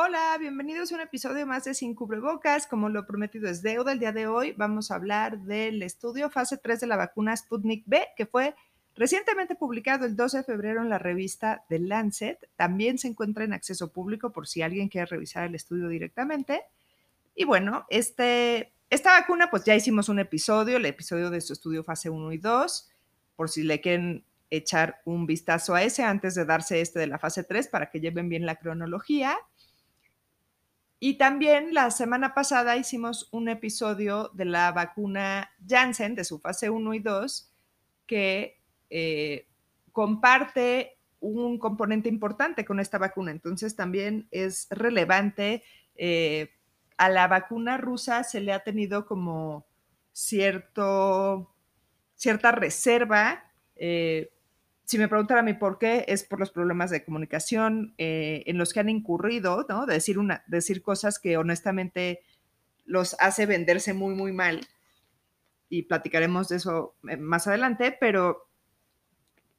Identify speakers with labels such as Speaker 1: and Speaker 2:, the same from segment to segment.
Speaker 1: Hola, bienvenidos a un episodio más de Sin Cubrebocas. Como lo prometido es deuda, el día de hoy vamos a hablar del estudio fase 3 de la vacuna Sputnik B, que fue recientemente publicado el 12 de febrero en la revista The Lancet. También se encuentra en acceso público por si alguien quiere revisar el estudio directamente. Y bueno, este, esta vacuna, pues ya hicimos un episodio, el episodio de su estudio fase 1 y 2, por si le quieren echar un vistazo a ese antes de darse este de la fase 3 para que lleven bien la cronología. Y también la semana pasada hicimos un episodio de la vacuna Janssen, de su fase 1 y 2, que eh, comparte un componente importante con esta vacuna. Entonces también es relevante. Eh, a la vacuna rusa se le ha tenido como cierto, cierta reserva eh, si me preguntan a mí por qué, es por los problemas de comunicación eh, en los que han incurrido, ¿no? De decir, una, decir cosas que honestamente los hace venderse muy, muy mal. Y platicaremos de eso eh, más adelante, pero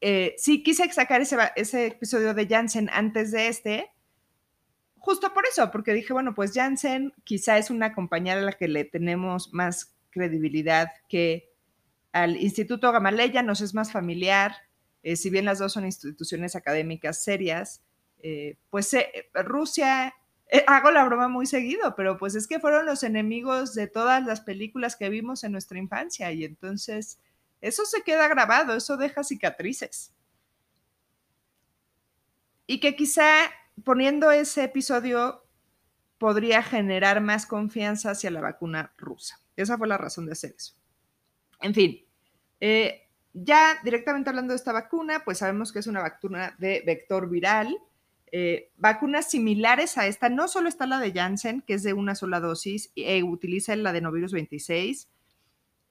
Speaker 1: eh, sí quise sacar ese, episodio de Janssen antes de este, justo por eso, porque dije, bueno, pues Janssen quizá es una compañía a la que le tenemos más credibilidad que al Instituto Gamaleya, nos es más familiar, eh, si bien las dos son instituciones académicas serias, eh, pues eh, Rusia, hago la broma muy seguido, pero pues es que fueron los enemigos de todas las películas que vimos en nuestra infancia y entonces eso se queda grabado, eso deja cicatrices. Y que quizá poniendo ese episodio podría generar más confianza hacia la vacuna rusa. Esa fue la razón de hacer eso. En fin, ya directamente hablando de esta vacuna, pues sabemos que es una vacuna de vector viral. Eh, vacunas similares a esta, no solo está la de Janssen, que es de una sola dosis, e utiliza el adenovirus 26.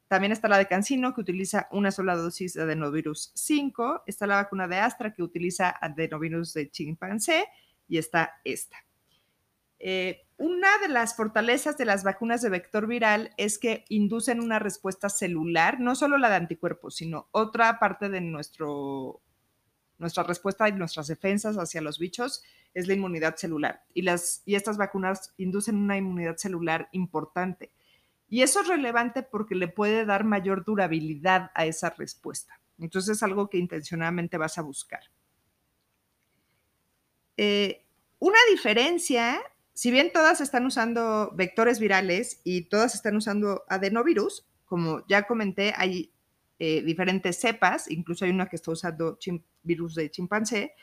Speaker 1: También está la de Cancino, que utiliza una sola dosis de adenovirus 5. Está la vacuna de Astra, que utiliza adenovirus de chimpancé. Y está esta. Eh, una de las fortalezas de las vacunas de vector viral es que inducen una respuesta celular, no solo la de anticuerpos, sino otra parte de nuestro, nuestra respuesta y nuestras defensas hacia los bichos es la inmunidad celular. Y, las, y estas vacunas inducen una inmunidad celular importante. Y eso es relevante porque le puede dar mayor durabilidad a esa respuesta. Entonces es algo que intencionadamente vas a buscar. Eh, una diferencia si bien todas están usando vectores virales y todas están usando adenovirus, como ya comenté, hay eh, diferentes cepas, incluso hay una que está usando virus de chimpancé.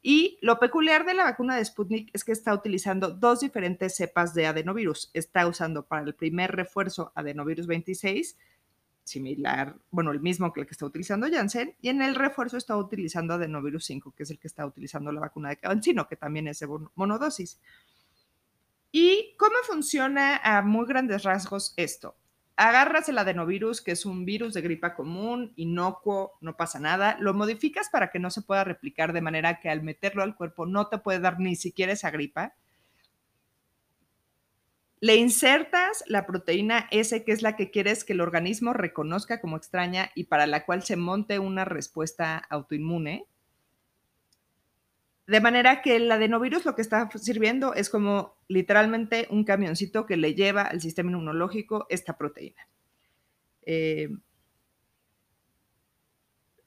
Speaker 1: Y lo peculiar de la vacuna de Sputnik es que está utilizando dos diferentes cepas de adenovirus. Está usando para el primer refuerzo adenovirus 26, similar, bueno, el mismo que el que está utilizando Janssen, y en el refuerzo está utilizando adenovirus 5, que es el que está utilizando la vacuna de Cancino, que también es de monodosis. ¿Y cómo funciona a muy grandes rasgos esto? Agarras el adenovirus, que es un virus de gripa común, inocuo, no pasa nada, lo modificas para que no se pueda replicar de manera que al meterlo al cuerpo no te puede dar ni siquiera esa gripa. Le insertas la proteína S, que es la que quieres que el organismo reconozca como extraña y para la cual se monte una respuesta autoinmune. De manera que el adenovirus lo que está sirviendo es como literalmente un camioncito que le lleva al sistema inmunológico esta proteína. Eh,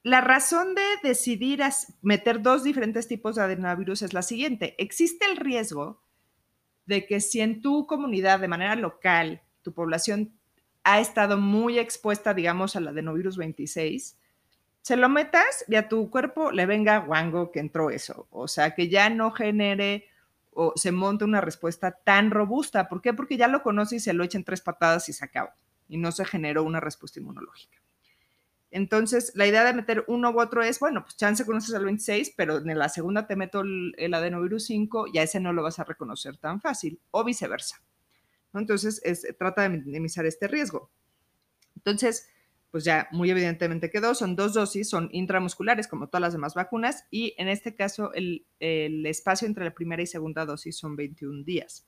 Speaker 1: la razón de decidir meter dos diferentes tipos de adenovirus es la siguiente. Existe el riesgo de que si en tu comunidad de manera local tu población ha estado muy expuesta, digamos, al adenovirus 26, se lo metas y a tu cuerpo le venga guango que entró eso. O sea, que ya no genere o se monte una respuesta tan robusta. ¿Por qué? Porque ya lo conoce y se lo echa en tres patadas y se acaba. Y no se generó una respuesta inmunológica. Entonces, la idea de meter uno u otro es, bueno, pues chance conoces al 26, pero en la segunda te meto el, adenovirus 5 y a ese no lo vas a reconocer tan fácil, o viceversa. Entonces, trata de minimizar este riesgo. Entonces, pues ya muy evidentemente quedó, son dos dosis, son intramusculares como todas las demás vacunas y en este caso el, espacio entre la primera y segunda dosis son 21 días.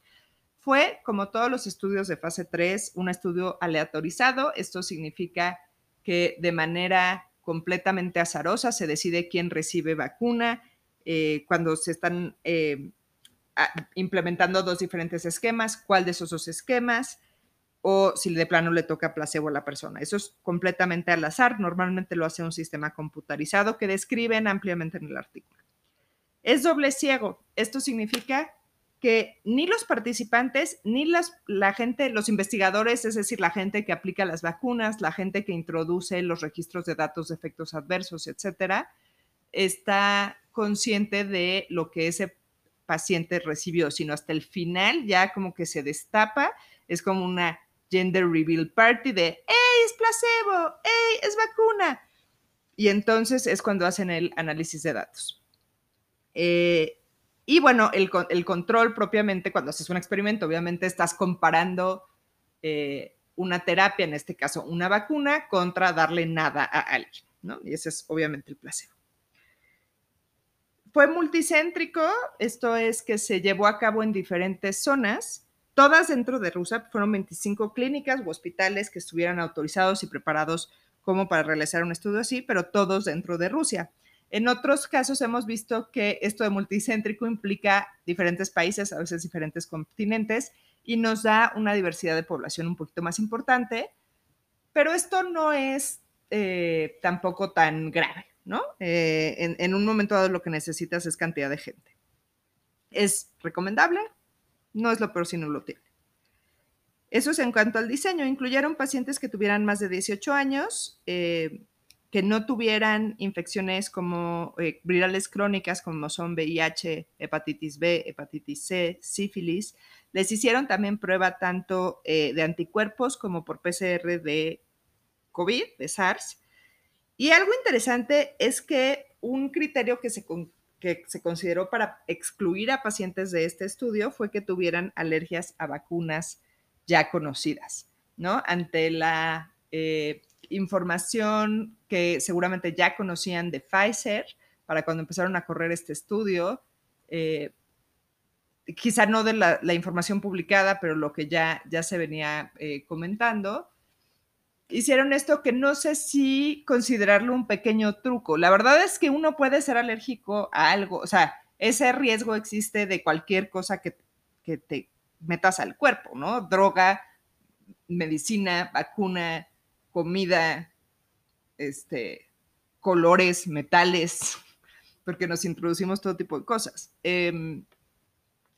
Speaker 1: Fue, como todos los estudios de fase 3, un estudio aleatorizado. Esto significa que de manera completamente azarosa se decide quién recibe vacuna. Eh, cuando se están eh, implementando dos diferentes esquemas, cuál de esos dos esquemas, o si de plano le toca placebo a la persona. Eso es completamente al azar, normalmente lo hace un sistema computarizado que describen ampliamente en el artículo. Es doble ciego. Esto significa que ni los participantes, ni la gente, los investigadores, es decir, la gente que aplica las vacunas, la gente que introduce los registros de datos de efectos adversos, etcétera, está consciente de lo que ese paciente recibió, sino hasta el final ya como que se destapa, es como una gender reveal party de, ¡Ey, es placebo! ¡Ey, es vacuna! Y entonces es cuando hacen el análisis de datos. Eh, y bueno, el, control propiamente, cuando haces un experimento, obviamente estás comparando eh, una terapia, en este caso una vacuna, contra darle nada a alguien, ¿no? Y ese es obviamente el placebo. Fue multicéntrico, esto es que se llevó a cabo en diferentes zonas Todas dentro de Rusia fueron 25 clínicas u hospitales que estuvieran autorizados y preparados como para realizar un estudio así, pero todos dentro de Rusia. En otros casos hemos visto que esto de multicéntrico implica diferentes países, a veces diferentes continentes, y nos da una diversidad de población un poquito más importante, pero esto no es eh, tampoco tan grave, ¿no? Eh, en, en un momento dado lo que necesitas es cantidad de gente. ¿Es recomendable? No es lo peor si no lo tiene. Eso es en cuanto al diseño. Incluyeron pacientes que tuvieran más de 18 años, eh, que no tuvieran infecciones como eh, virales crónicas como son VIH, hepatitis B, hepatitis C, sífilis. Les hicieron también prueba tanto eh, de anticuerpos como por PCR de COVID, de SARS. Y algo interesante es que un criterio que se, que se consideró para excluir a pacientes de este estudio fue que tuvieran alergias a vacunas ya conocidas, ¿no? Ante la eh, información que seguramente ya conocían de Pfizer para cuando empezaron a correr este estudio, eh, quizá no de la, información publicada, pero lo que ya, ya se venía eh, comentando, hicieron esto que no sé si considerarlo un pequeño truco. La verdad es que uno puede ser alérgico a algo, o sea, ese riesgo existe de cualquier cosa que, te metas al cuerpo, ¿no? Droga, medicina, vacuna, comida, este, colores, metales, porque nos introducimos todo tipo de cosas. Em,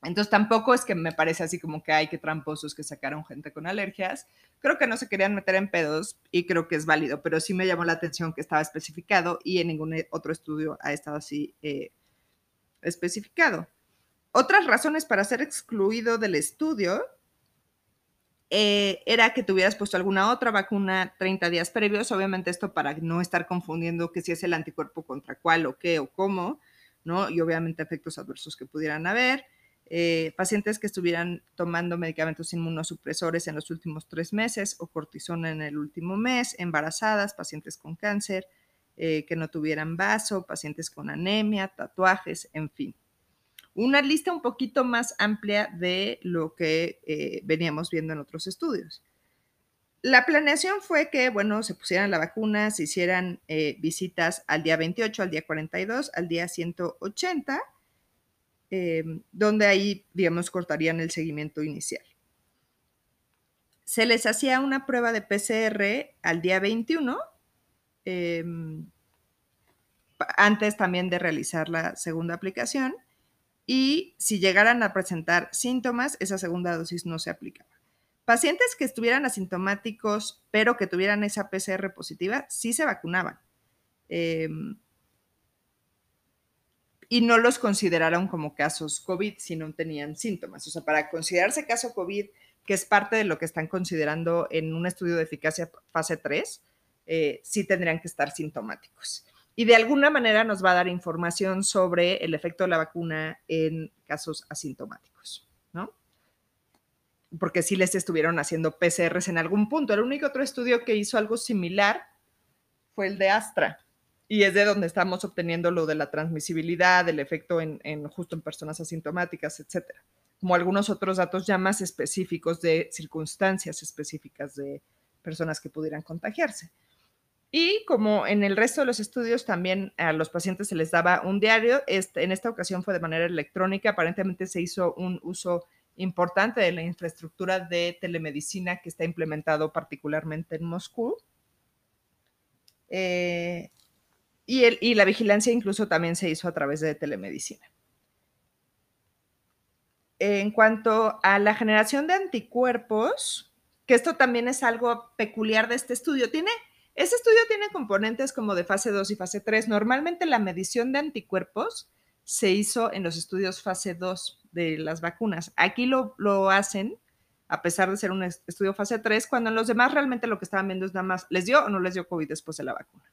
Speaker 1: entonces tampoco es que me parece así como que hay que tramposos que sacaron gente con alergias. Creo que no se querían meter en pedos y creo que es válido, pero sí me llamó la atención que estaba especificado y en ningún otro estudio ha estado así eh, especificado. Otras razones para ser excluido del estudio eh, era que tuvieras puesto alguna otra vacuna 30 días previos, obviamente esto para no estar confundiendo que si es el anticuerpo contra cuál o qué o cómo, ¿no? Y obviamente efectos adversos que pudieran haber eh, pacientes que estuvieran tomando medicamentos inmunosupresores en los últimos tres meses o cortisona en el último mes, embarazadas, pacientes con cáncer, eh, que no tuvieran vaso, pacientes con anemia, tatuajes, en fin. Una lista un poquito más amplia de lo que eh, veníamos viendo en otros estudios. La planeación fue que, bueno, se pusieran la vacuna, se hicieran visitas al día 28, al día 42, al día 180 Em, donde ahí, digamos, cortarían el seguimiento inicial. Se les hacía una prueba de PCR al día 21, em, antes también de realizar la segunda aplicación, y si llegaran a presentar síntomas, esa segunda dosis no se aplicaba. Pacientes que estuvieran asintomáticos, pero que tuvieran esa PCR positiva, sí se vacunaban. Em, y no los consideraron como casos COVID si no tenían síntomas. O sea, para considerarse caso COVID, que es parte de lo que están considerando en un estudio de eficacia fase 3, eh, sí tendrían que estar sintomáticos. Y de alguna manera nos va a dar información sobre el efecto de la vacuna en casos asintomáticos, ¿no? Porque sí les estuvieron haciendo PCRs en algún punto. El único otro estudio que hizo algo similar fue el de Astra, y es de donde estamos obteniendo lo de la transmisibilidad, el efecto en, justo en personas asintomáticas, etcétera. Como algunos otros datos ya más específicos de circunstancias específicas de personas que pudieran contagiarse. Y como en el resto de los estudios, también a los pacientes se les daba un diario. Este, en esta ocasión fue de manera electrónica. Aparentemente se hizo un uso importante de la infraestructura de telemedicina que está implementado particularmente en Moscú. Eh, y, la vigilancia incluso también se hizo a través de telemedicina. En cuanto a la generación de anticuerpos, que esto también es algo peculiar de este estudio, tiene este estudio tiene componentes como de fase 2 y fase 3. Normalmente la medición de anticuerpos se hizo en los estudios fase 2 de las vacunas. Aquí lo, hacen, a pesar de ser un estudio fase 3, cuando en los demás realmente lo que estaban viendo es nada más, ¿les dio o no les dio COVID después de la vacuna?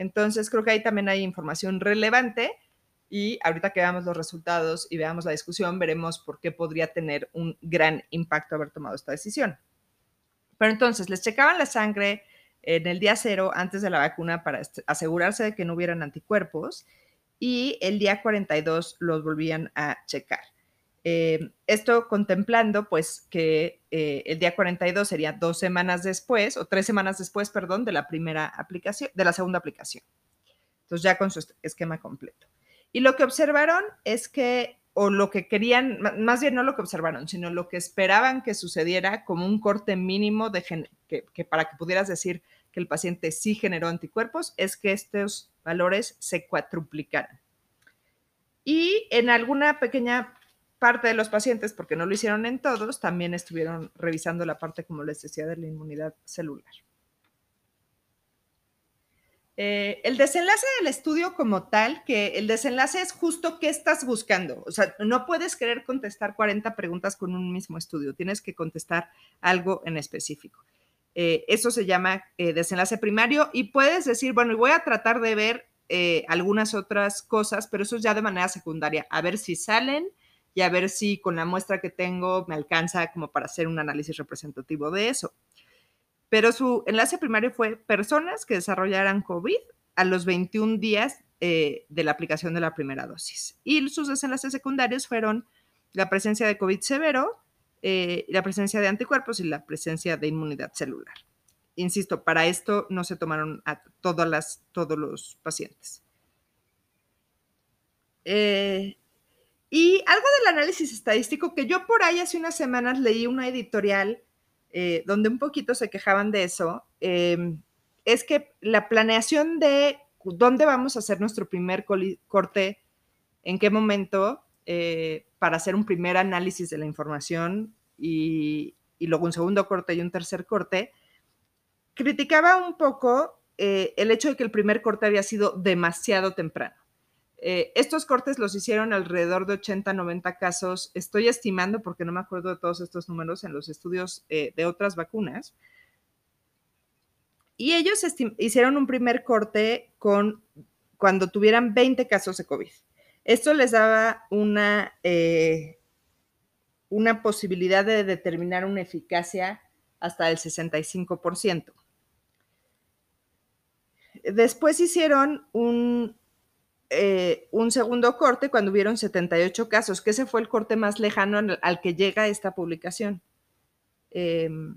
Speaker 1: Entonces creo que ahí también hay información relevante y ahorita que veamos los resultados y veamos la discusión, veremos por qué podría tener un gran impacto haber tomado esta decisión. Pero entonces, les checaban la sangre, en el día cero antes de la vacuna para asegurarse de que no hubieran anticuerpos y el día 42 los volvían a checar. Eh, esto contemplando pues que eh, el día 42 sería dos semanas después o tres semanas después, perdón, de la primera aplicación, de la segunda aplicación. Entonces ya con su esquema completo. Y lo que observaron es que, o lo que querían, más bien no lo que observaron, sino lo que esperaban que sucediera como un corte mínimo de que, para que pudieras decir que el paciente sí generó anticuerpos, es que estos valores se cuatriplicaran. Y en alguna pequeña parte de los pacientes, porque no lo hicieron en todos, también estuvieron revisando la parte, como les decía, de la inmunidad celular. Eh, el desenlace del estudio como tal, que el desenlace es justo qué estás buscando. O sea, no puedes querer contestar 40 preguntas con un mismo estudio, tienes que contestar algo en específico. Eh, eso se llama eh, desenlace primario y puedes decir, bueno, y voy a tratar de ver algunas otras cosas, pero eso es ya de manera secundaria, a ver si salen y a ver si con la muestra que tengo me alcanza como para hacer un análisis representativo de eso pero su enlace primario fue personas que desarrollaran COVID a los 21 días eh, de la aplicación de la primera dosis. Y sus desenlaces secundarios fueron la presencia de COVID severo, eh, la presencia de anticuerpos y la presencia de inmunidad celular. Insisto, para esto no se tomaron a todas las, todos los pacientes. Eh, y algo del análisis estadístico que yo por ahí hace unas semanas leí una editorial eh, donde un poquito se quejaban de eso, em, es que la planeación de dónde vamos a hacer nuestro primer corte, en qué momento, eh, para hacer un primer análisis de la información y, luego un segundo corte y un tercer corte, criticaba un poco eh, el hecho de que el primer corte había sido demasiado temprano. Eh, estos cortes los hicieron alrededor de 80, 90 casos. Estoy estimando, porque no me acuerdo de todos estos números en los estudios eh, de otras vacunas. Y ellos hicieron un primer corte con cuando tuvieran 20 casos de COVID. Esto les daba una, eh, una posibilidad de determinar una eficacia hasta el 65%. Después hicieron un, eh, un segundo corte cuando hubieron 78 casos, que ese fue el corte más lejano al, que llega esta publicación. Em,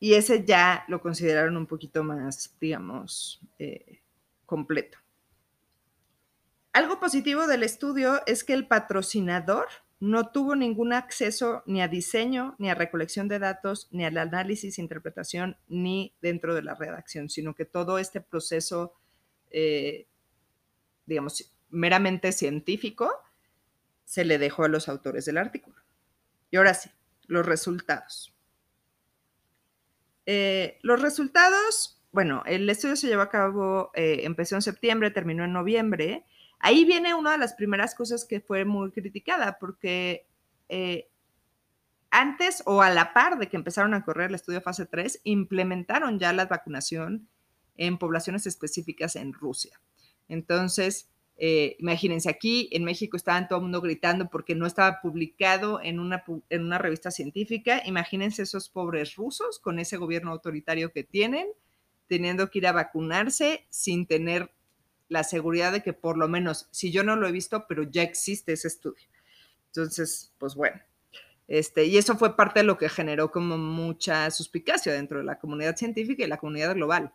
Speaker 1: y ese ya lo consideraron un poquito más, digamos, eh, completo. Algo positivo del estudio es que el patrocinador no tuvo ningún acceso ni a diseño, ni a recolección de datos, ni al análisis, interpretación, ni dentro de la redacción, sino que todo este proceso eh, digamos, meramente científico, se le dejó a los autores del artículo. Y ahora sí, los resultados. Eh, los resultados, bueno, el estudio se llevó a cabo, eh, empezó en septiembre, terminó en noviembre. Ahí viene una de las primeras cosas que fue muy criticada, porque antes o a la par de que empezaron a correr el estudio fase 3, implementaron ya la vacunación en poblaciones específicas en Rusia. Entonces, eh, imagínense, aquí en México estaban todo el mundo gritando porque no estaba publicado en una, en una revista científica. Imagínense esos pobres rusos con ese gobierno autoritario que tienen, teniendo que ir a vacunarse sin tener la seguridad de que por lo menos, si yo no lo he visto, pero ya existe ese estudio. Entonces, pues bueno. Este, y eso fue parte de lo que generó como mucha suspicacia dentro de la comunidad científica y la comunidad global,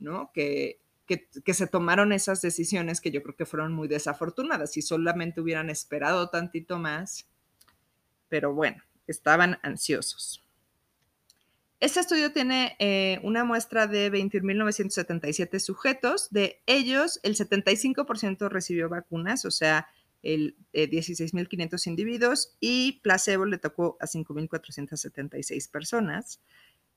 Speaker 1: ¿no? Que, que, se tomaron esas decisiones que yo creo que fueron muy desafortunadas. Si solamente hubieran esperado tantito más, pero bueno, estaban ansiosos. Este estudio tiene eh, una muestra de 21.977 sujetos. De ellos, el 75% recibió vacunas, o sea, el 16.500 eh, individuos, y placebo le tocó a 5.476 personas.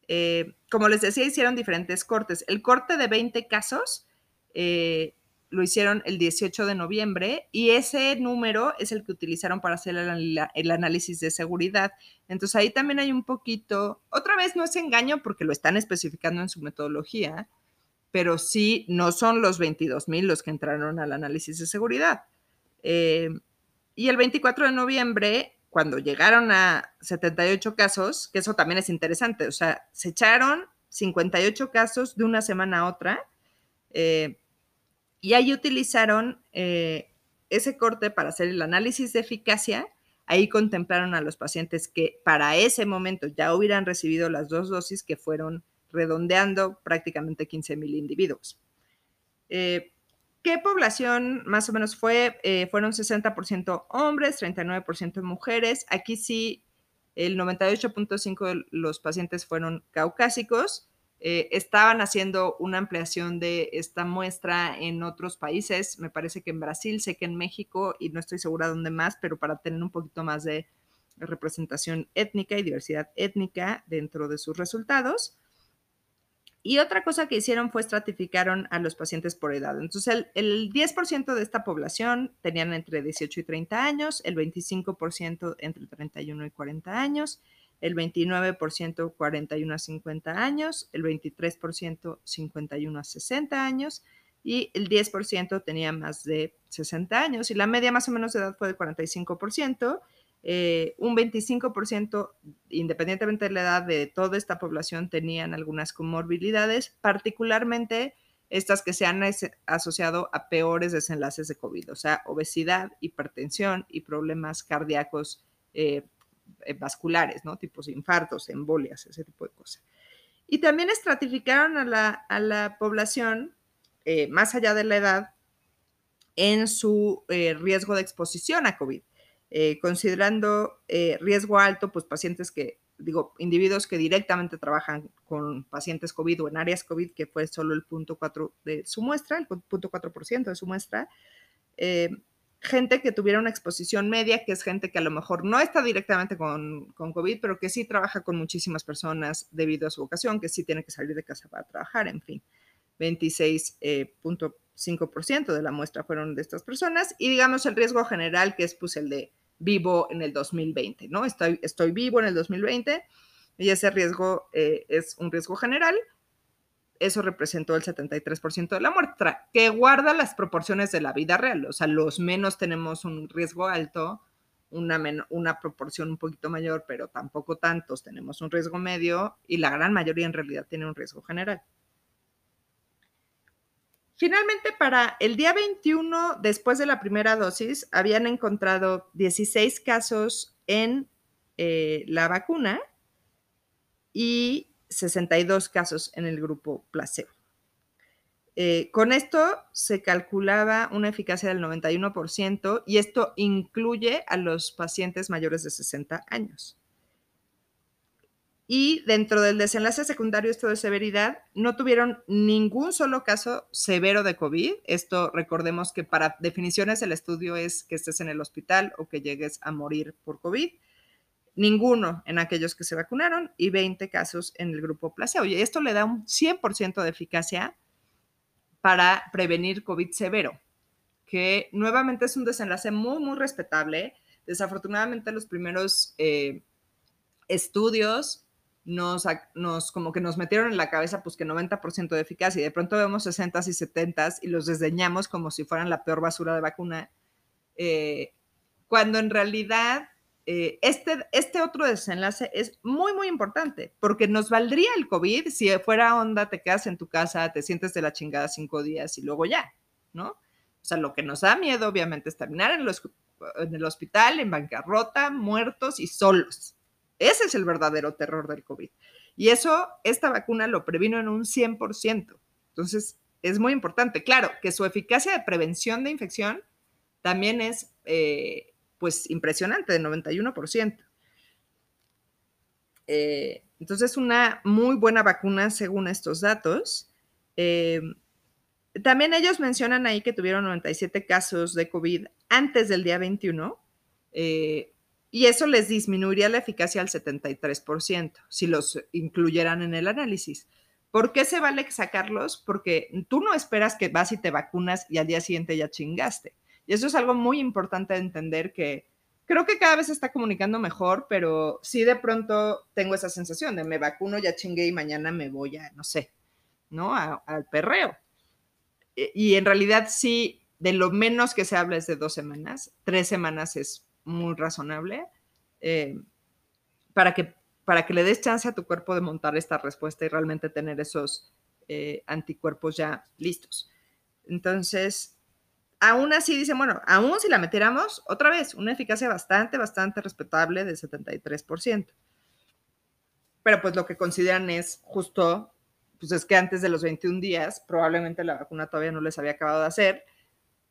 Speaker 1: Eh, como les decía, hicieron diferentes cortes. El corte de 20 casos eh, lo hicieron el 18 de noviembre y ese número es el que utilizaron para hacer el, análisis de seguridad. Entonces ahí también hay un poquito, otra vez no es engaño porque lo están especificando en su metodología, pero sí no son los 22 mil los que entraron al análisis de seguridad. Eh, y el 24 de noviembre cuando llegaron a 78 casos, que eso también es interesante, o sea, se echaron 58 casos de una semana a otra eh, y ahí utilizaron eh, ese corte para hacer el análisis de eficacia. Ahí contemplaron a los pacientes que para ese momento ya hubieran recibido las dos dosis que fueron redondeando prácticamente 15 mil individuos. Eh, ¿Qué población más o menos fue? Eh, fueron 60% hombres, 39% mujeres. Aquí sí, el 98.5 de los pacientes fueron caucásicos. Eh, estaban haciendo una ampliación de esta muestra en otros países, me parece que en Brasil, sé que en México y no estoy segura dónde más, pero para tener un poquito más de representación étnica y diversidad étnica dentro de sus resultados. Y otra cosa que hicieron fue estratificaron a los pacientes por edad. Entonces, el, 10% de esta población tenían entre 18 y 30 años, el 25% entre 31 y 40 años, el 29% 41 a 50 años, el 23% 51 a 60 años y el 10% tenía más de 60 años. Y la media más o menos de edad fue de 45%. Eh, un 25%, independientemente de la edad de toda esta población, tenían algunas comorbilidades, particularmente estas que se han asociado a peores desenlaces de COVID, o sea, obesidad, hipertensión y problemas cardíacos eh, eh, vasculares, ¿no? Tipos infartos, embolias, ese tipo de cosas. Y también estratificaron a la, población, más allá de la edad, en su riesgo de exposición a COVID. Eh, considerando eh, riesgo alto, pues pacientes que, digo, individuos que directamente trabajan con pacientes COVID o en áreas COVID, que fue solo el punto 4 de su muestra, el punto 4% de su muestra, eh, gente que tuviera una exposición media, que es gente que a lo mejor no está directamente con, con COVID, pero que sí trabaja con muchísimas personas debido a su vocación, que sí tiene que salir de casa para trabajar, en fin. 26.5% de la muestra fueron de estas personas y digamos el riesgo general que es pues el de vivo en el 2020, ¿no? Estoy, vivo en el 2020 y ese riesgo eh, es un riesgo general. Eso representó el 73% de la muestra, que guarda las proporciones de la vida real. O sea, los menos tenemos un riesgo alto, una, una proporción un poquito mayor, pero tampoco tantos tenemos un riesgo medio y la gran mayoría en realidad tiene un riesgo general. Finalmente, para el día 21, después de la primera dosis, habían encontrado 16 casos en eh, la vacuna y 62 casos en el grupo placebo. Eh, con esto se calculaba una eficacia del 91% y esto incluye a los pacientes mayores de 60 años. Y dentro del desenlace secundario, esto de severidad, no tuvieron ningún solo caso severo de COVID. Esto recordemos que para definiciones el estudio es que estés en el hospital o que llegues a morir por COVID. Ninguno en aquellos que se vacunaron y 20 casos en el grupo placebo. Y esto le da un 100% de eficacia para prevenir COVID severo, que nuevamente es un desenlace muy, muy respetable. Desafortunadamente los primeros eh, estudios nos, nos, como que nos metieron en la cabeza pues que 90% de eficacia y de pronto vemos 60 y 70 y los desdeñamos como si fueran la peor basura de vacuna, eh, cuando en realidad eh, este, este otro desenlace es muy, muy importante, porque nos valdría el COVID si fuera onda, te quedas en tu casa, te sientes de la chingada cinco días y luego ya, ¿no? O sea, lo que nos da miedo, obviamente, es terminar en, en el hospital, en bancarrota, muertos y solos. Ese es el verdadero terror del COVID. Y eso, esta vacuna lo previno en un 100%. Entonces, es muy importante. Claro, que su eficacia de prevención de infección también es, eh, pues, impresionante, de 91%. Eh, entonces, es una muy buena vacuna según estos datos. Eh, también ellos mencionan ahí que tuvieron 97 casos de COVID antes del día 21 y eso les disminuiría la eficacia al 73% si los incluyeran en el análisis. ¿Por qué se vale sacarlos? Porque tú no esperas que vas y te vacunas y al día siguiente ya chingaste. Y eso es algo muy importante de entender que creo que cada vez se está comunicando mejor, pero sí de pronto tengo esa sensación de me vacuno, ya chingué y mañana me voy a, no sé, ¿no? al perreo. E, y en realidad sí, de lo menos que se habla es de dos semanas, tres semanas es muy razonable eh, para, que, para que le des chance a tu cuerpo de montar esta respuesta y realmente tener esos eh, anticuerpos ya listos. Entonces, aún así dicen, bueno, aún si la metiéramos, otra vez, una eficacia bastante, bastante respetable del 73%. Pero pues lo que consideran es justo, pues es que antes de los 21 días, probablemente la vacuna todavía no les había acabado de hacer,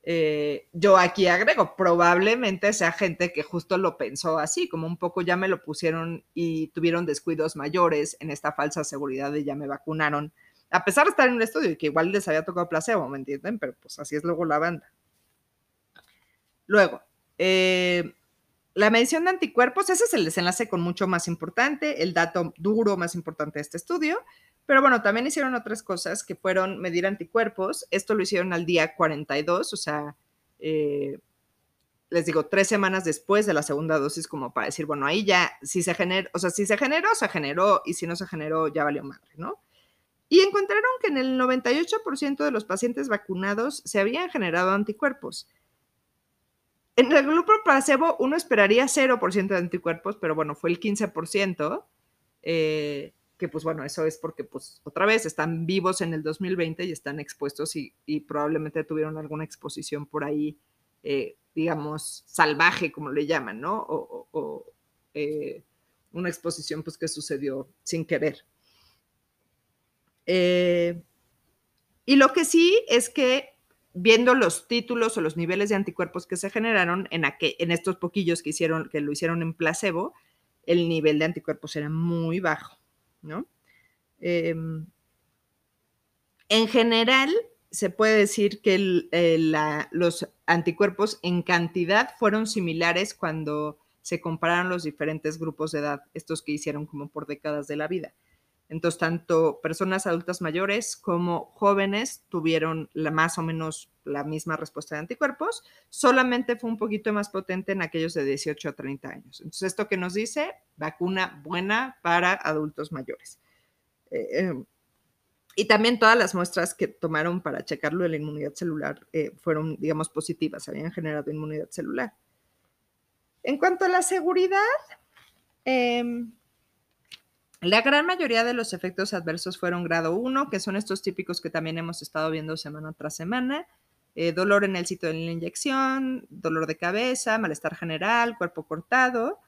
Speaker 1: eh, yo aquí agrego, probablemente sea gente que justo lo pensó así, como un poco ya me lo pusieron y tuvieron descuidos mayores en esta falsa seguridad de ya me vacunaron, a pesar de estar en un estudio y que igual les había tocado placebo, ¿me entienden? Pero pues así es luego la banda. Luego, eh, la medición de anticuerpos, ese es el desenlace con mucho más importante, el dato duro más importante de este estudio, pero bueno, también hicieron otras cosas que fueron medir anticuerpos. Esto lo hicieron al día 42, o sea, eh, les digo, tres semanas después de la segunda dosis, como para decir, bueno, ahí ya, si se generó, o sea, si se generó, se generó, y si no se generó, ya valió madre, ¿no? Y encontraron que en el 98% de los pacientes vacunados se habían generado anticuerpos. En el grupo placebo uno esperaría 0% de anticuerpos, pero bueno, fue el 15%. Eh, que pues bueno, eso es porque pues otra vez están vivos en el 2020 y están expuestos y, probablemente tuvieron alguna exposición por ahí, eh, digamos, salvaje, como le llaman, ¿no? O, eh, una exposición pues que sucedió sin querer. Eh, y lo que sí es que viendo los títulos o los niveles de anticuerpos que se generaron en, en estos poquillos que hicieron, que lo hicieron en placebo, el nivel de anticuerpos era muy bajo. ¿No? Em, en general, se puede decir que eh, los anticuerpos en cantidad fueron similares cuando se compararon los diferentes grupos de edad, estos que hicieron como por décadas de la vida. Entonces, tanto personas adultas mayores como jóvenes tuvieron más o menos la misma respuesta de anticuerpos, solamente fue un poquito más potente en aquellos de 18 a 30 años. Entonces, esto que nos dice, vacuna buena para adultos mayores. Eh, em, y también todas las muestras que tomaron para checarlo de la inmunidad celular eh, fueron, digamos, positivas, habían generado inmunidad celular. En cuanto a la seguridad, eh, la gran mayoría de los efectos adversos fueron grado 1, que son estos típicos que también hemos estado viendo semana tras semana. Eh, dolor en el sitio de la inyección, dolor de cabeza, malestar general, cuerpo cortado.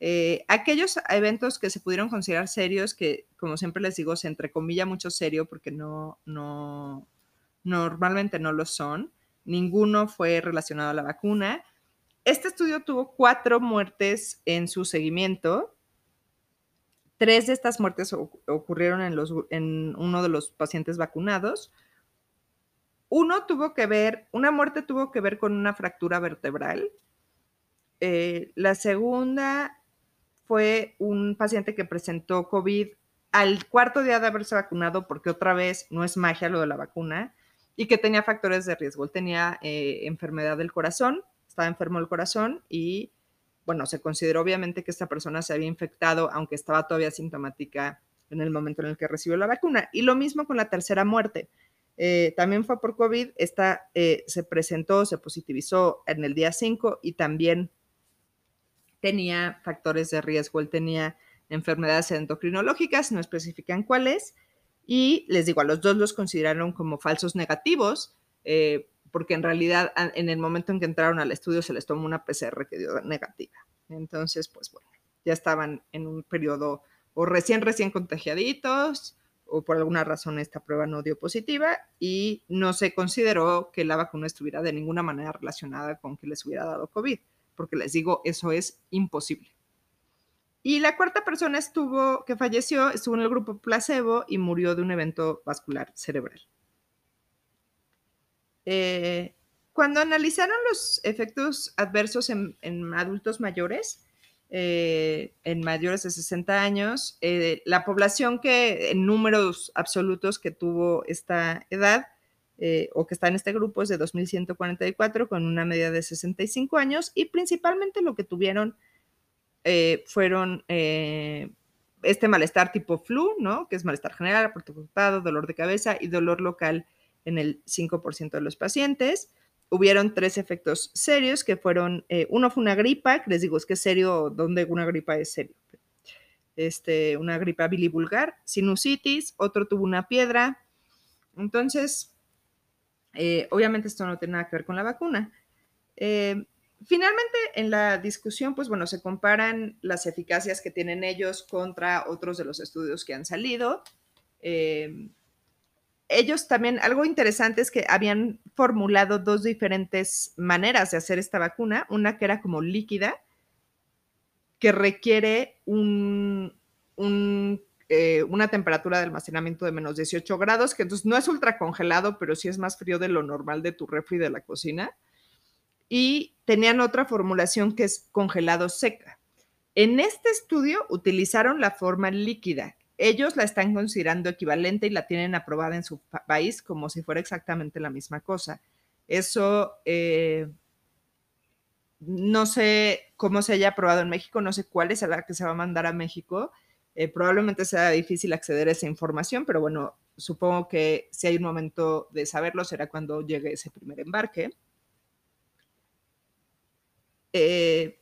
Speaker 1: Eh, aquellos eventos que se pudieron considerar serios, que como siempre les digo, se entrecomilla mucho serio porque no, no, normalmente no lo son. Ninguno fue relacionado a la vacuna. Este estudio tuvo cuatro muertes en su seguimiento Tres de estas muertes ocurrieron en, uno de los pacientes vacunados. Uno tuvo que ver, una muerte tuvo que ver con una fractura vertebral. Eh, la segunda fue un paciente que presentó COVID al cuarto día de haberse vacunado, porque otra vez no es magia lo de la vacuna, y que tenía factores de riesgo. Él tenía eh, enfermedad del corazón, estaba enfermo del corazón y bueno, se consideró obviamente que esta persona se había infectado, aunque estaba todavía sintomática en el momento en el que recibió la vacuna. Y lo mismo con la tercera muerte. Eh, también fue por COVID, esta eh, se presentó, se positivizó en el día 5 y también tenía factores de riesgo. Él tenía enfermedades endocrinológicas, no especifican cuáles, y les digo, a los dos los consideraron como falsos negativos, eh, porque en realidad en el momento en que entraron al estudio se les tomó una PCR que dio negativa. Entonces, pues bueno, ya estaban en un periodo o recién, recién contagiaditos, o por alguna razón esta prueba no dio positiva y no se consideró que la vacuna estuviera de ninguna manera relacionada con que les hubiera dado COVID, porque les digo, eso es imposible. Y la cuarta persona estuvo, que falleció, estuvo en el grupo placebo y murió de un evento vascular cerebral. Eh, cuando analizaron los efectos adversos en, adultos mayores, eh, en mayores de 60 años, eh, la población que en números absolutos que tuvo esta edad o que está en este grupo es de 2.144 con una media de 65 años y principalmente lo que tuvieron fueron este malestar tipo flu, ¿no? Que es malestar general, cortado, dolor de cabeza y dolor local en el 5% de los pacientes. Hubieron tres efectos serios que fueron, eh, uno fue una gripa, que les digo, es que es serio, donde una gripa es serio. Este, una gripa bilivulgar, sinusitis, otro tuvo una piedra. Entonces, eh, obviamente esto no tiene nada que ver con la vacuna. Eh, finalmente, en la discusión, pues bueno, se comparan las eficacias que tienen ellos contra otros de los estudios que han salido ellos también, algo interesante es que habían formulado dos diferentes maneras de hacer esta vacuna, una que era como líquida, que requiere eh, una temperatura de almacenamiento de menos 18 grados, que entonces no es ultra congelado, pero sí es más frío de lo normal de tu refri de la cocina. Y tenían otra formulación que es congelado seca. En este estudio utilizaron la forma líquida, ellos la están considerando equivalente y la tienen aprobada en su país como si fuera exactamente la misma cosa. Eso eh, no sé cómo se haya aprobado en México, no sé cuál es la que se va a mandar a México. Eh, probablemente sea difícil acceder a esa información, pero bueno, supongo que si hay un momento de saberlo será cuando llegue ese primer embarque. Eh,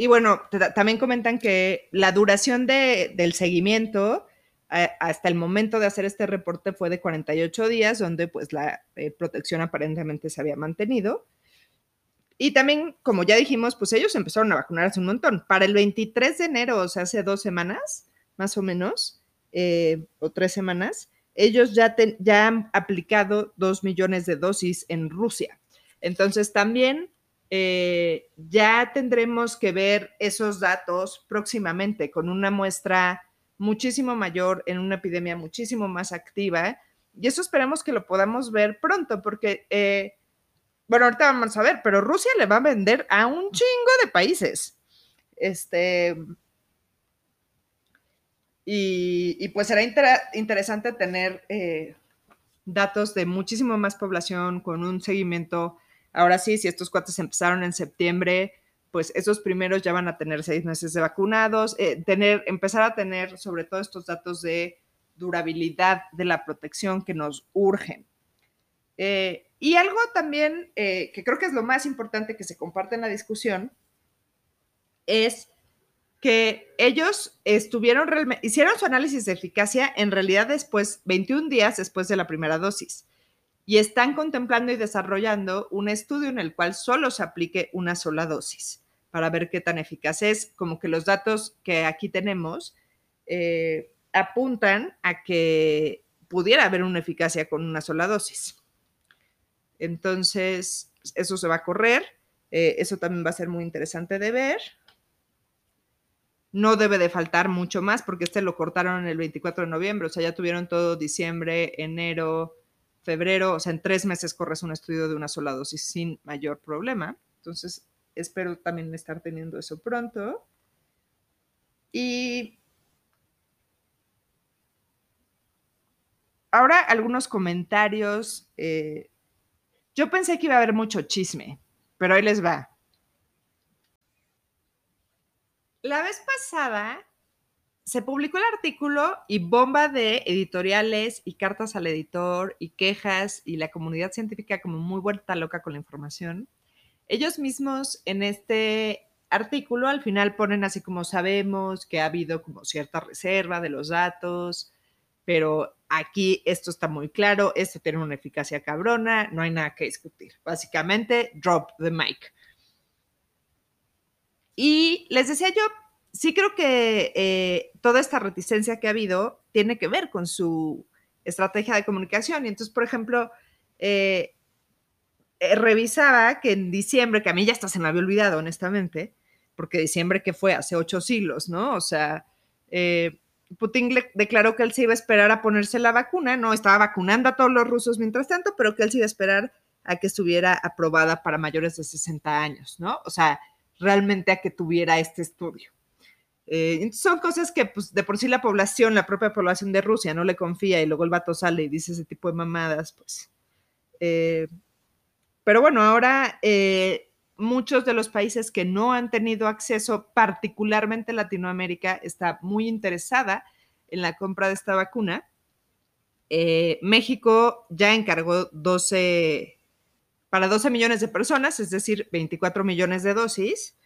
Speaker 1: y bueno, también comentan que la duración del seguimiento eh, hasta el momento de hacer este reporte fue de 48 días, donde pues la eh, protección aparentemente se había mantenido. Y también, como ya dijimos, pues ellos empezaron a vacunar hace un montón. Para el 23 de enero, o sea, hace dos semanas, más o menos, eh, o tres semanas, ellos ya han aplicado dos millones de dosis en Rusia. Entonces, también eh, ya tendremos que ver esos datos próximamente con una muestra muchísimo mayor en una epidemia muchísimo más activa. Y eso esperemos que lo podamos ver pronto, porque, eh, bueno, ahorita vamos a ver, pero Rusia le va a vender a un chingo de países. Este. Y, pues será interesante tener eh, datos de muchísimo más población con un seguimiento Ahora sí, si estos cuates empezaron en septiembre, pues esos primeros ya van a tener seis meses de vacunados, eh, tener, empezar a tener sobre todo estos datos de durabilidad de la protección que nos urgen. Eh, y algo también eh, que creo que es lo más importante que se comparte en la discusión es que ellos estuvieron hicieron su análisis de eficacia en realidad después, 21 días después de la primera dosis y están contemplando y desarrollando un estudio en el cual solo se aplique una sola dosis para ver qué tan eficaz es. Como que los datos que aquí tenemos eh, apuntan a que pudiera haber una eficacia con una sola dosis. Entonces, eso se va a correr. Eh, eso también va a ser muy interesante de ver. No debe de faltar mucho más porque este lo cortaron el 24 de noviembre, o sea, ya tuvieron todo diciembre, enero, febrero, o sea, en tres meses corres un estudio de una sola dosis sin mayor problema. Entonces, espero también estar teniendo eso pronto. Y ahora algunos comentarios. Eh, yo pensé que iba a haber mucho chisme, pero ahí les va. La vez pasada se publicó el artículo y bomba de editoriales y cartas al editor y quejas y la comunidad científica como muy vuelta loca con la información. Ellos mismos en este artículo al final ponen así como sabemos que ha habido como cierta reserva de los datos, pero aquí esto está muy claro, esto tiene una eficacia cabrona, no hay nada que discutir. Básicamente, drop the mic. Y les decía yo, sí creo que eh, toda esta reticencia que ha habido tiene que ver con su estrategia de comunicación. Y entonces, por ejemplo, eh, eh, revisaba que en diciembre, que a mí ya hasta se me había olvidado, honestamente, porque diciembre que fue hace ocho siglos, ¿no? O sea, Putin declaró que él se iba a esperar a ponerse la vacuna, no estaba vacunando a todos los rusos mientras tanto, pero que él se iba a esperar a que estuviera aprobada para mayores de 60 años, ¿no? O sea, realmente a que tuviera este estudio. Eh, son cosas que pues, de por sí la población, la propia población de Rusia no le confía y luego el vato sale y dice ese tipo de mamadas, pues. Eh, pero bueno, ahora eh, muchos de los países que no han tenido acceso, particularmente Latinoamérica, está muy interesada en la compra de esta vacuna. México ya encargó 12, para 12 millones de personas, es decir, 24 millones de dosis.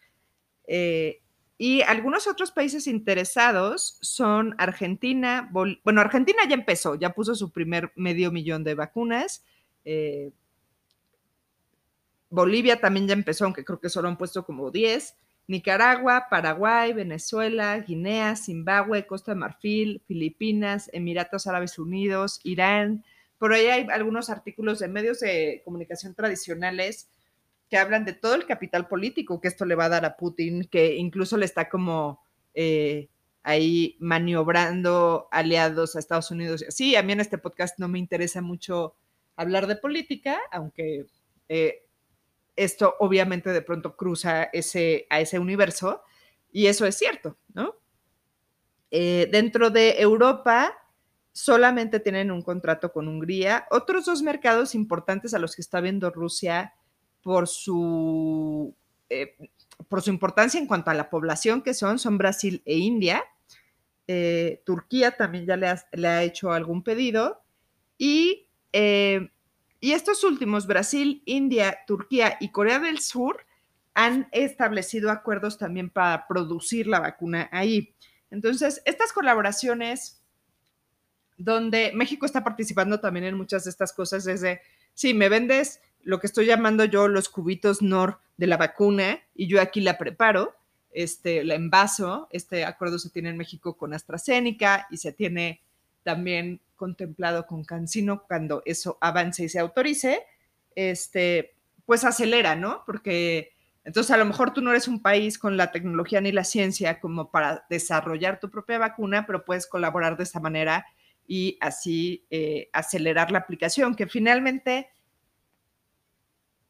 Speaker 1: Eh, y algunos otros países interesados son Argentina, bueno, Argentina ya empezó, ya puso su primer medio millón de vacunas. Eh, Bolivia también ya empezó, aunque creo que solo han puesto como 10. Nicaragua, Paraguay, Venezuela, Guinea, Zimbabue, Costa de Marfil, Filipinas, Emiratos Árabes Unidos, Irán, por ahí hay algunos artículos de medios de comunicación tradicionales que hablan de todo el capital político que esto le va a dar a Putin, que incluso le está como eh, ahí maniobrando aliados a Estados Unidos. Sí, a mí en este podcast no me interesa mucho hablar de política, aunque eh, esto obviamente de pronto cruza ese, a ese universo, y eso es cierto, ¿no? Eh, dentro de Europa, solamente tienen un contrato con Hungría. Otros dos mercados importantes a los que está viendo Rusia por su, eh, por su importancia en cuanto a la población que son, son Brasil e India. Eh, Turquía también ya le ha, hecho algún pedido. Y, eh, y estos últimos, Brasil, India, Turquía y Corea del Sur, han establecido acuerdos también para producir la vacuna ahí. Entonces, estas colaboraciones donde México está participando también en muchas de estas cosas desde, sí, me vendes lo que estoy llamando yo los cubitos NOR de la vacuna y yo aquí la preparo, este, la envaso, este acuerdo se tiene en México con AstraZeneca y se tiene también contemplado con Cancino cuando eso avance y se autorice, este, pues acelera, ¿no? Porque entonces a lo mejor tú no eres un país con la tecnología ni la ciencia como para desarrollar tu propia vacuna, pero puedes colaborar de esta manera y así eh, acelerar la aplicación, que finalmente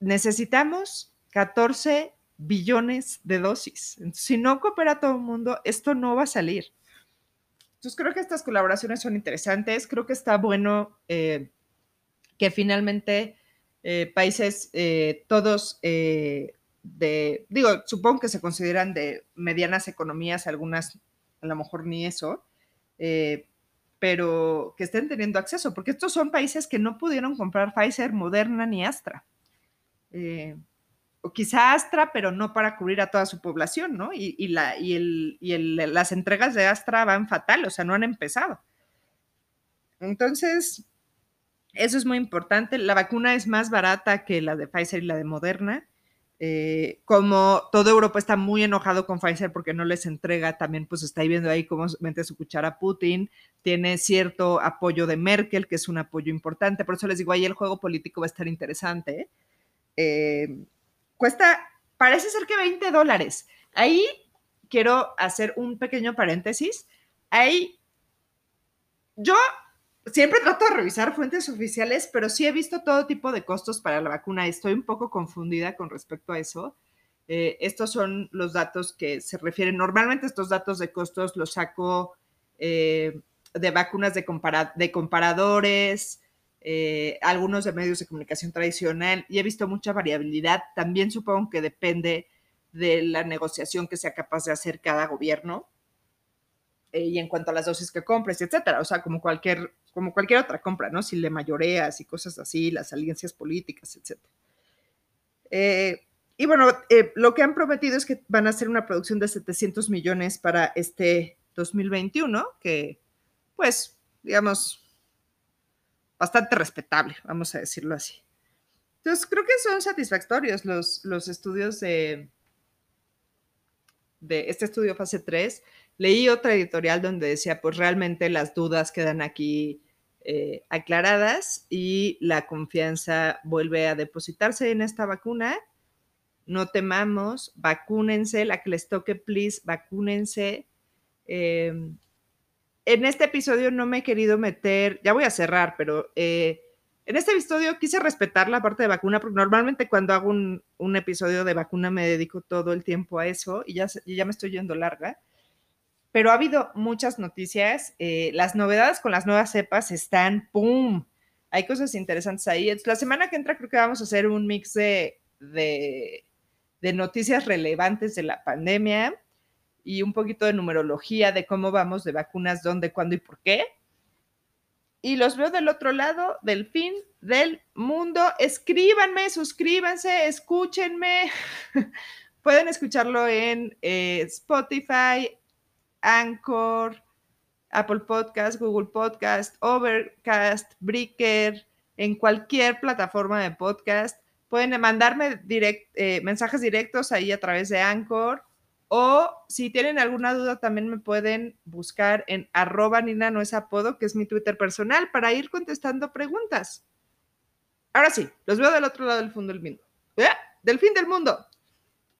Speaker 1: necesitamos 14 billones de dosis. si no coopera todo el mundo, esto no va a salir. Entonces creo que estas colaboraciones son interesantes, creo que está bueno eh, que finalmente eh, países, todos de, digo, supongo que se consideran de medianas economías, algunas a lo mejor ni eso, pero que estén teniendo acceso, porque estos son países que no pudieron comprar Pfizer, Moderna ni Astra. Eh, o quizá Astra, pero no para cubrir a toda su población, ¿no? Y, la, y, el, y las entregas de Astra van fatal, o sea, no han empezado. Entonces, eso es muy importante. La vacuna es más barata que la de Pfizer y la de Moderna. Eh, como toda Europa está muy enojado con Pfizer porque no les entrega, también pues está viendo ahí cómo mete su cuchara Putin, tiene cierto apoyo de Merkel, que es un apoyo importante, por eso les digo, ahí el juego político va a estar interesante. Eh, cuesta, parece ser que 20 dólares. Ahí quiero hacer un pequeño paréntesis. Ahí, yo siempre trato de revisar fuentes oficiales, pero sí he visto todo tipo de costos para la vacuna. Estoy un poco confundida con respecto a eso. Eh, estos son los datos que se refieren. Normalmente estos datos de costos los saco eh, de vacunas de, de comparadores, eh, algunos de medios de comunicación tradicional, y he visto mucha variabilidad. También supongo que depende de la negociación que sea capaz de hacer cada gobierno. y en cuanto a las dosis que compres, etcétera, o sea, como cualquier como cualquier otra compra, ¿no? Si le mayoreas y cosas así, las alianzas políticas, etc. Eh, y bueno, eh, lo que han prometido es que van a hacer una producción de 700 millones para este 2021, que pues digamos, bastante respetable, vamos a decirlo así. Entonces, creo que son satisfactorios los, los estudios de, de este estudio fase 3. Leí otra editorial donde decía, pues realmente las dudas quedan aquí eh, aclaradas y la confianza vuelve a depositarse en esta vacuna. No temamos, vacúnense, la que les toque, please, vacúnense. Em, en este episodio no me he querido meter, ya voy a cerrar, pero eh, en este episodio quise respetar la parte de vacuna, porque normalmente cuando hago un, episodio de vacuna me dedico todo el tiempo a eso y ya, me estoy yendo larga. Pero ha habido muchas noticias. Eh, las novedades con las nuevas cepas están, ¡pum! Hay cosas interesantes ahí. La semana que entra creo que vamos a hacer un mix de, de, de noticias relevantes de la pandemia y un poquito de numerología de cómo vamos de vacunas, dónde, cuándo y por qué y los veo del otro lado del fin del mundo. Escríbanme, suscríbanse, escúchenme. Pueden escucharlo en eh, Spotify, Anchor, Apple Podcast, Google Podcast, Overcast, Breaker, en cualquier plataforma de podcast. Pueden mandarme eh, mensajes directos ahí a través de Anchor o si tienen alguna duda, también me pueden buscar en arroba Nina no es apodo, que es mi Twitter personal, para ir contestando preguntas. Ahora sí, los veo del otro lado del fondo del mundo. ¿Eh? Del fin del mundo.